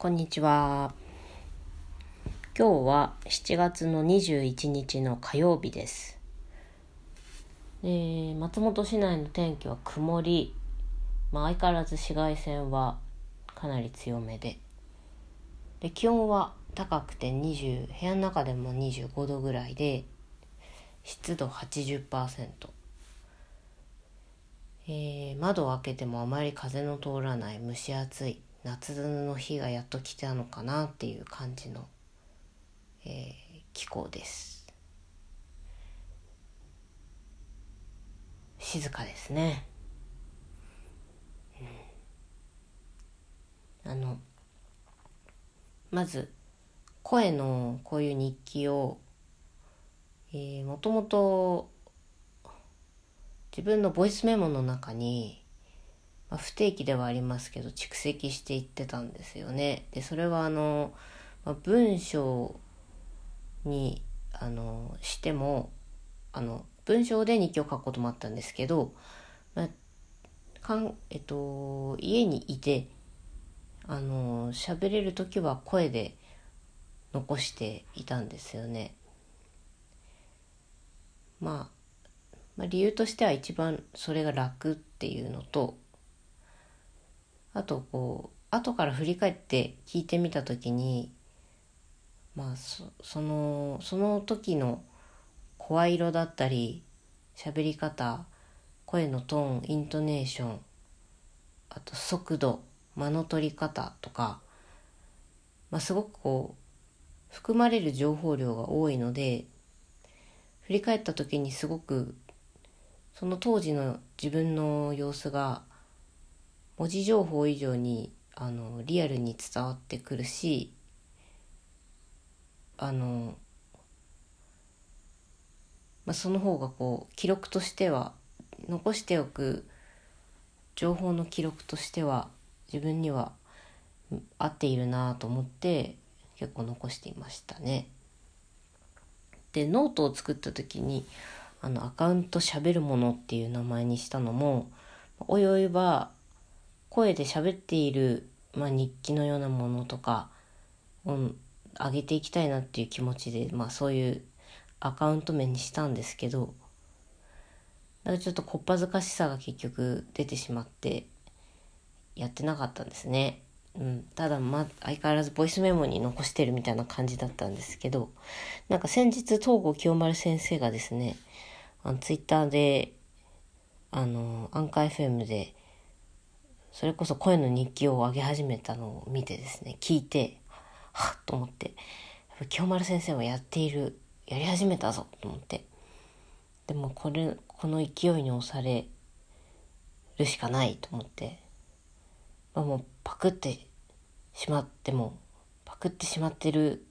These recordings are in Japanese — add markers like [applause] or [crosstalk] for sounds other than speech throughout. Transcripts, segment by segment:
こんにちは。今日は7月の21日の火曜日です。で松本市内の天気は曇り、まあ、相変わらず紫外線はかなり強めでで気温は高くて20部屋の中でも25度ぐらいで湿度80%、えー、窓を開けてもあまり風の通らない蒸し暑い夏の日がやっと来たのかなっていう感じの、えー、気候です。静かですね、うん、あのまず声のこういう日記を、えー、もともと自分のボイスメモの中にまあ、不定期ではありますけど蓄積していってたんですよね。でそれはあの、まあ、文章にあのしてもあの文章で日記を書くこともあったんですけど、まあかんえっと、家にいてあの喋れる時は声で残していたんですよね。まあ、まあ、理由としては一番それが楽っていうのとあとこう後から振り返って聞いてみた時にまあそそのその時の声色だったり喋り方声のトーンイントネーションあと速度間の取り方とか、まあ、すごくこう含まれる情報量が多いので振り返った時にすごくその当時の自分の様子が文字情報以上にあのリアルに伝わってくるしあの、まあ、その方がこう記録としては残しておく情報の記録としては自分には合っているなと思って結構残していましたね。でノートを作った時にあのアカウントしゃべるものっていう名前にしたのもおいおいは声で喋っている、まあ、日記のようなものとかを上げていきたいなっていう気持ちで、まあ、そういうアカウント名にしたんですけどだからちょっとこっぱずかしさが結局出てしまってやってなかったんですね。うん、ただ、ま、相変わらずボイスメモに残してるみたいな感じだったんですけどなんか先日東郷清丸先生がですねあのツイッターであのアンカー FM でそれこそ声の日記を上げ始めたのを見てですね聞いてはっと思って清丸先生はやっているやり始めたぞと思って。でもこれこの勢いに押されるしかないと思って、まあ、もうパクってしまってもパクってしまってる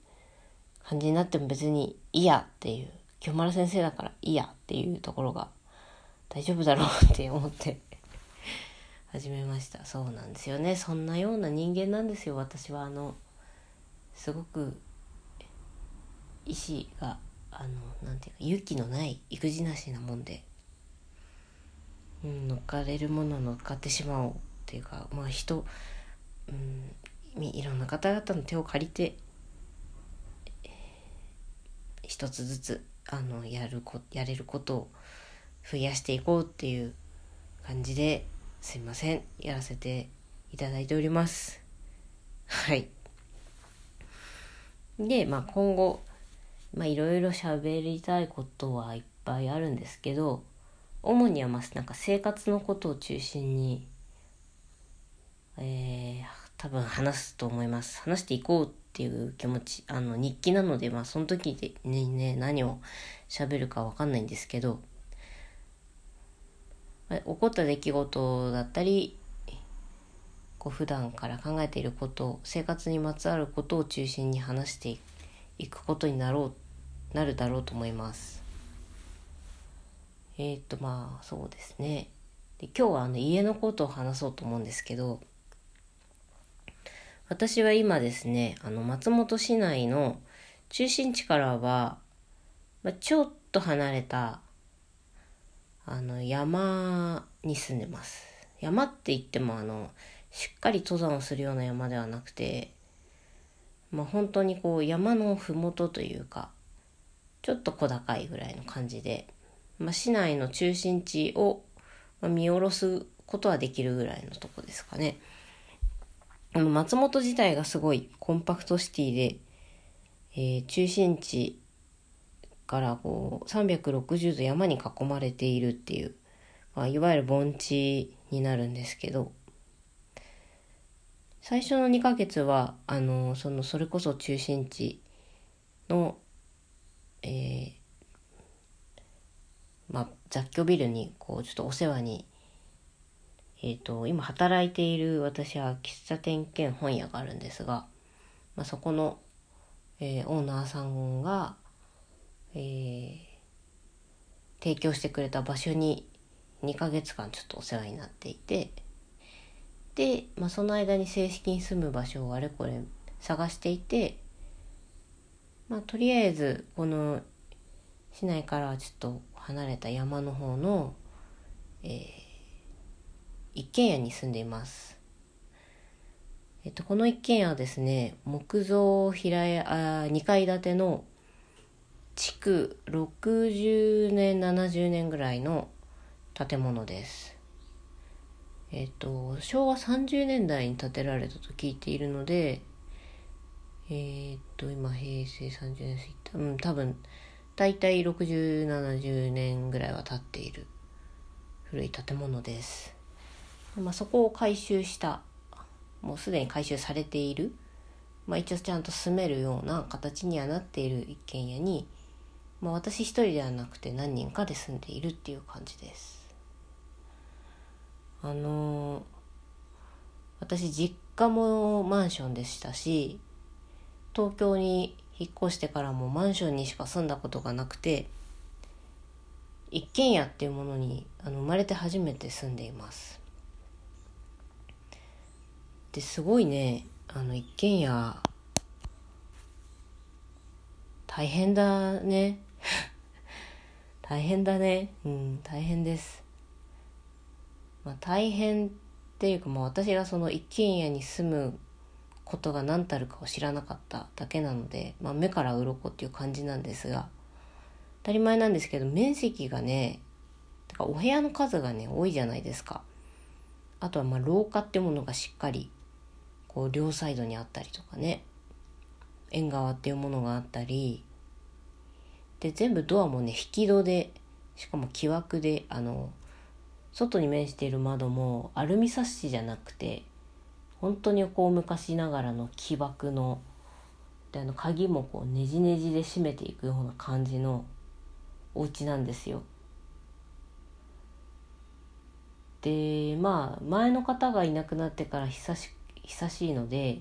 感じになっても別にいいやっていう清丸先生だからいいやっていうところが大丈夫だろうって思って。始めました。そうなんですよね。そんなような人間なんですよ。私はあのすごく意志があのなんていうか勇気のない育児なしなもんで、うん、乗っかれるもの乗っかってしまおうっていうかまあ人、うん、いろんな方々の手を借りて一つずつあのやるこやれることを増やしていこうっていう感じですいません。やらせていただいております。はい。でまあ今後まあいろいろ喋りたいことはいっぱいあるんですけど主にはまあなんか生活のことを中心にえー、多分話すと思います。話していこうっていう気持ちあの日記なのでまあその時でねね何を喋るかわかんないんですけど起こった出来事だったりこう普段から考えていること生活にまつわることを中心に話していくことになろうなるだろうと思います。えっ、とまあそうですねで今日はあの家のことを話そうと思うんですけど私は今ですねあの松本市内の中心地からは、まあ、ちょっと離れたあの山に住んでます山って言ってもあのしっかり登山をするような山ではなくてまあ、本当にこう山の麓というかちょっと小高いぐらいの感じで、まあ、市内の中心地を見下ろすことはできるぐらいのとこですかね。松本自体がすごいコンパクトシティで、えー、中心地からこう360度山に囲まれているっていう、まあ、いわゆる盆地になるんですけど最初の2ヶ月はあのそのそれこそ中心地の、えー、まあ、雑居ビルにこうちょっとお世話にえっ、ー、と、今働いている私は喫茶店兼本屋があるんですが、まあ、そこの、えー、オーナーさんが、えー、提供してくれた場所に2ヶ月間ちょっとお世話になっていて、で、まあ、その間に正式に住む場所をあれこれ探していて、まあ、とりあえずこの市内からちょっと離れた山の方の、えー一軒家に住んでいます。えっと、この一軒家はですね、木造平屋、あ2階建ての築60年、70年ぐらいの建物です。えっと、昭和30年代に建てられたと聞いているので、えっと、今、平成30年過ぎた、うん、多分、大体60、70年ぐらいは経っている古い建物です。まあ、そこを改修したもうすでに改修されている、まあ、一応ちゃんと住めるような形にはなっている一軒家に、まあ、私一人ではなくて何人かで住んでいるっていう感じです。あのー、私実家もマンションでしたし東京に引っ越してからもマンションにしか住んだことがなくて一軒家っていうものにあの生まれて初めて住んでいますってすごいねあの一軒家大変だね [laughs] 大変だね。うん大変です。まあ大変っていうかまあ私がその一軒家に住むことが何たるかを知らなかっただけなので、まあ、目から鱗っていう感じなんですが当たり前なんですけど面積がねかお部屋の数がね多いじゃないですか。あとはまあ廊下ってものがしっかりこう両サイドにあったりとかね縁側っていうものがあったりで全部ドアもね引き戸でしかも木枠であの外に面している窓もアルミサッシじゃなくて本当にこう昔ながらの木枠のであの鍵もこうねじねじで閉めていくような感じのお家なんですよ。でまあ前の方がいなくなってから久し久しいので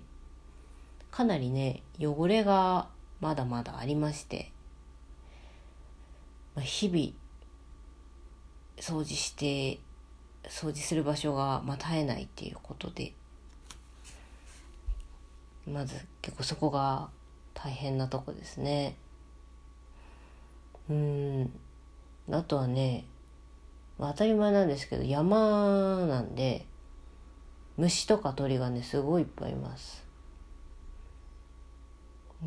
かなりね汚れがまだまだありまして、日々掃除して掃除する場所が、まあ、絶えないっていうことで。まず結構そこが大変なとこですね。うん。あとはね、まあ、当たり前なんですけど山なんで虫とか鳥がねすごいいっぱいいます。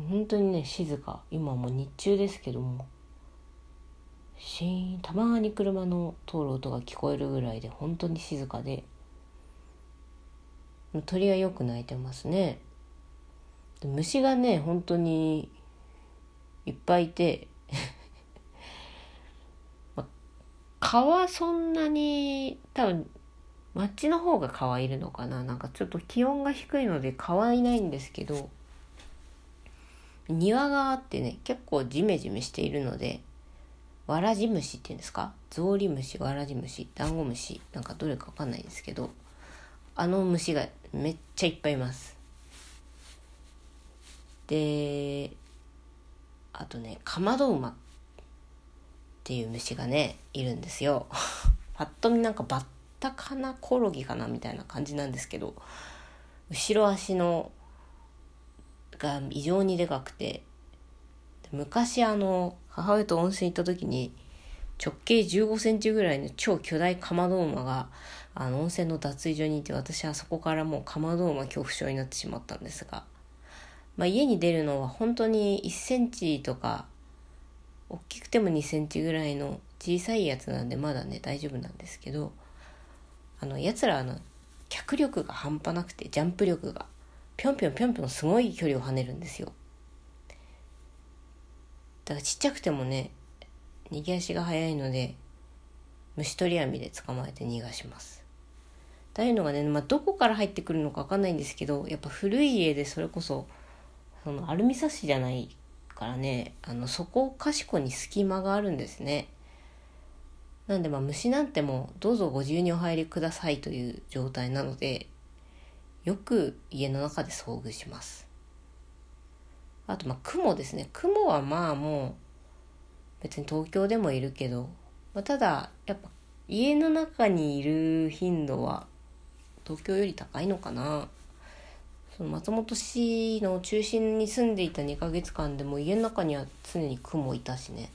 本当にね静か。今もう日中ですけども。シーンたまに車の通る音が聞こえるぐらいで本当に静かで。鳥はよく鳴いてますね。虫がね本当にいっぱいいて。[laughs] ま蚊はそんなに多分町の方が蚊はいるのかな。なんかちょっと気温が低いので蚊はいないんですけど。庭があってね結構ジメジメしているので。わらじ虫っていうんですか？ゾウリムシわらじ虫ダンゴムシなんかどれかわかんないですけどあの虫がめっちゃいっぱいいます。であとねカマドウマっていう虫がねいるんですよ。[laughs] パッと見なんかバッタカナコオロギかなみたいな感じなんですけど後ろ足のが異常にでかくて昔あの母親と温泉行った時に直径15センチぐらいの超巨大カマドウマがあの温泉の脱衣所にいて私はそこからもうカマドウマ恐怖症になってしまったんですがまあ、家に出るのは本当に1センチとか大きくても2センチぐらいの小さいやつなんでまだね大丈夫なんですけどあのやつらあの脚力が半端なくてジャンプ力がぴょんぴょんぴょんぴょんすごい距離を跳ねるんですよ。だからちっちゃくてもね逃げ足が速いので虫取り網で捕まえて逃がします。というのがね、まあ、どこから入ってくるのか分かんないんですけどやっぱ古い家でそれこそそのアルミサッシじゃないからねあのそこかしこに隙間があるんですね。なんでまあ虫なんてもどうぞご自由にお入りくださいという状態なのでよく家の中で遭遇します。あとま雲ですね。雲はまあもう別に東京でもいるけど、まあ、ただやっぱ家の中にいる頻度は東京より高いのかな。その松本市の中心に住んでいた2ヶ月間でも家の中には常に雲いたしね。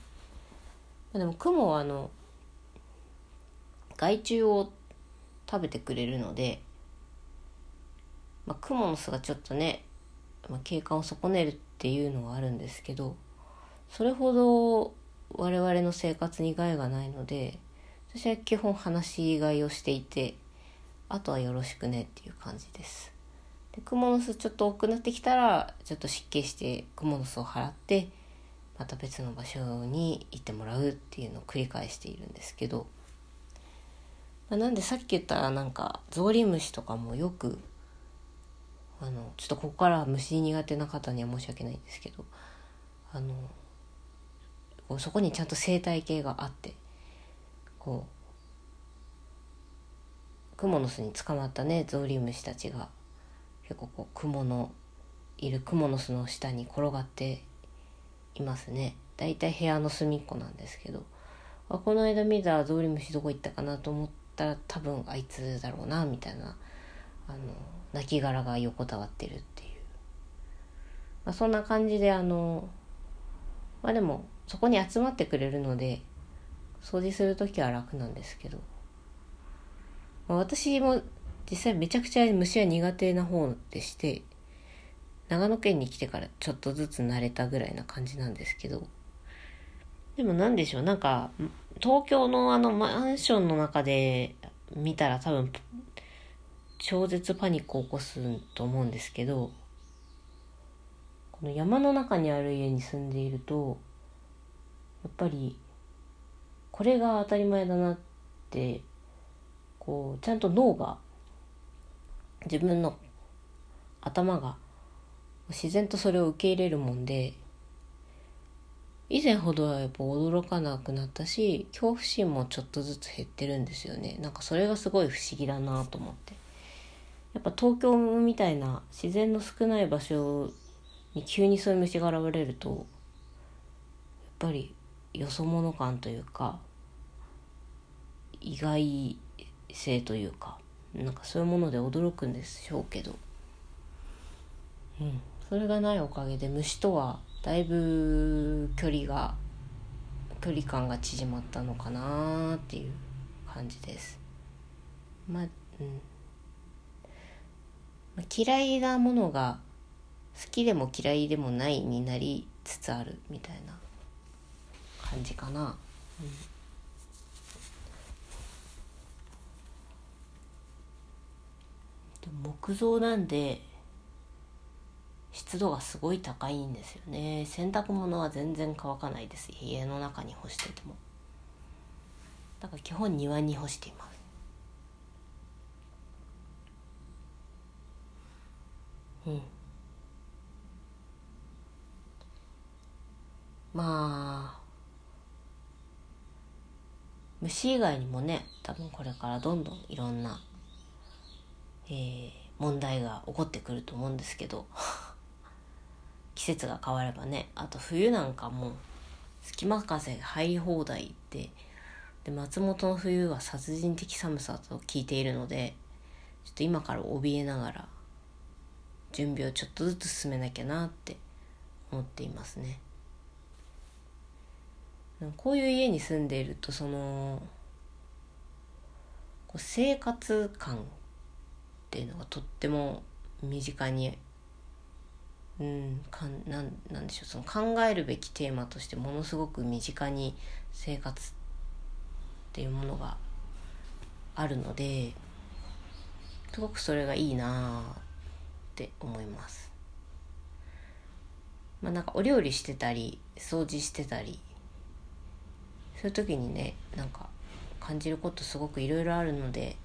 でも雲はあの害虫を食べてくれるので、まあ、クモの巣がちょっとね、まあ、景観を損ねるっていうのはあるんですけどそれほど我々の生活に害がないので私は基本話し飼いをしていてあとはよろしくねっていう感じです。でクモの巣ちょっと多くなってきたらちょっと湿気してクモの巣を払ってまた別の場所に行ってもらうっていうのを繰り返しているんですけど。まあ、なんでさっき言ったなんかゾウリムシとかもよくあのちょっとここから虫苦手な方には申し訳ないんですけどあのそこにちゃんと生態系があってこうクモの巣に捕まったねゾウリムシたちが結構こう雲のいるクモの巣の下に転がっていますね。だいたい部屋の隅っこなんですけどあこの間見たゾウリムシどこ行ったかなと思ったら多分あいつだろうなみたいなあの亡骸が横たわってるっていう、まあ、そんな感じであのまあでもそこに集まってくれるので掃除する時は楽なんですけど、まあ、私も実際めちゃくちゃ虫は苦手な方でして長野県に来てからちょっとずつ慣れたぐらいな感じなんですけど。でも何でしょうなんか東京のあのマンションの中で見たら多分超絶パニックを起こすと思うんですけどこの山の中にある家に住んでいるとやっぱりこれが当たり前だなってこうちゃんと脳が自分の頭が自然とそれを受け入れるもんで以前ほどはやっぱ驚かなくなったし恐怖心もちょっとずつ減ってるんですよね。なんかそれがすごい不思議だなと思って。やっぱ東京みたいな自然の少ない場所に急にそういう虫が現れるとやっぱりよそ者感というか意外性というかなんかそういうもので驚くんでしょうけど。うん。それがないおかげで虫とはだいぶ距離が距離感が縮まったのかなっていう感じです。まあうん、嫌いなものが好きでも嫌いでもないになりつつあるみたいな感じかな、うん、木造なんで湿度がすごい高いんですよね。洗濯物は全然乾かないです。家の中に干してても。だから基本庭に干しています。まあ虫以外にもね多分これからどんどんいろんな、えー、問題が起こってくると思うんですけど [laughs] 季節が変わればねあと冬なんかも隙間風入り放題ってで松本の冬は殺人的寒さと聞いているのでちょっと今から怯えながら準備をちょっとずつ進めなきゃなって思っていますね。こういう家に住んでいるとその生活感っていうのがとっても身近にうんかんなんなんでしょうその考えるべきテーマとしてものすごく身近に生活っていうものがあるのですごくそれがいいなあって思います。まあなんかお料理してたり掃除してたりそういう時にねなんか感じることすごくいろいろあるので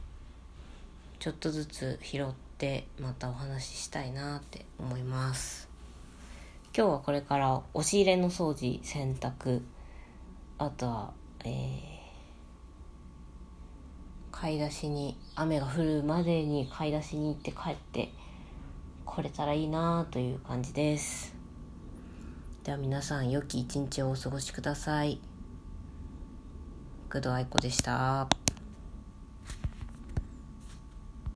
ちょっとずつ拾ってまたお話ししたいなって思います今日はこれから押し入れの掃除洗濯あとはえー買い出しに雨が降るまでに買い出しに行って帰って来れたらいいなという感じですでは皆さん良き一日をお過ごしください工藤愛子でした。